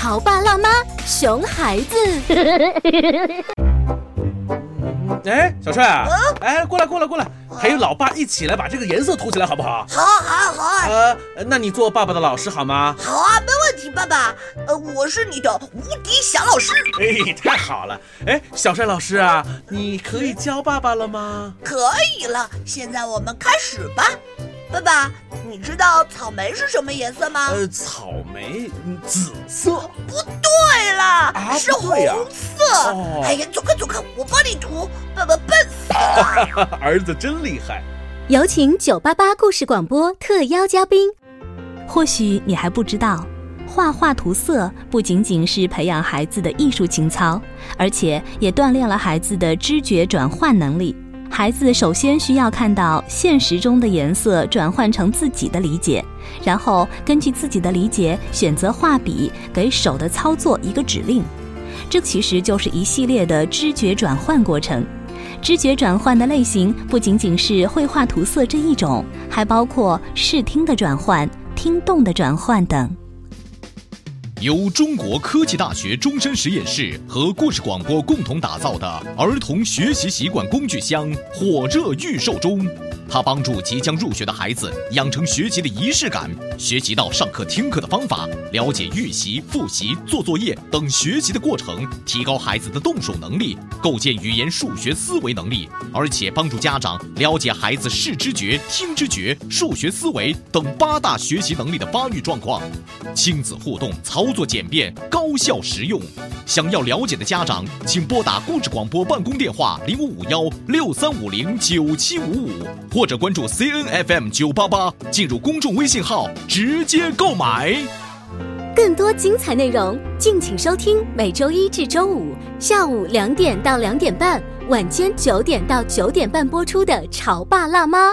潮爸辣妈，熊孩子。哎，小帅啊，哎，过来过来过来，还有老爸一起来把这个颜色涂起来，好不好？好啊好啊好啊，呃，那你做爸爸的老师好吗？好啊，没问题，爸爸。呃，我是你的无敌小老师。哎，太好了。哎，小帅老师啊，你可以教爸爸了吗？可以了，现在我们开始吧。爸爸，你知道草莓是什么颜色吗？呃，草莓紫色。不对啦，啊是红色。哦哎呀，走开走开，我帮你涂，爸爸笨死了。儿子真厉害。有请九八八故事广播特邀嘉宾。或许你还不知道，画画涂色不仅仅是培养孩子的艺术情操，而且也锻炼了孩子的知觉转换能力。孩子首先需要看到现实中的颜色转换成自己的理解，然后根据自己的理解选择画笔，给手的操作一个指令。这其实就是一系列的知觉转换过程。知觉转换的类型不仅仅是绘画涂色这一种，还包括视听的转换、听动的转换等。由中国科技大学终身实验室和故事广播共同打造的儿童学习习惯工具箱火热预售中。它帮助即将入学的孩子养成学习的仪式感，学习到上课听课的方法，了解预习、复习、做作业等学习的过程，提高孩子的动手能力，构建语言、数学思维能力，而且帮助家长了解孩子视知觉、听知觉、数学思维等八大学习能力的发育状况。亲子互动，操操作简便，高效实用。想要了解的家长，请拨打故事广播办公电话零五五幺六三五零九七五五，或者关注 CNFM 九八八，进入公众微信号直接购买。更多精彩内容，敬请收听每周一至周五下午两点到两点半，晚间九点到九点半播出的《潮爸辣妈》。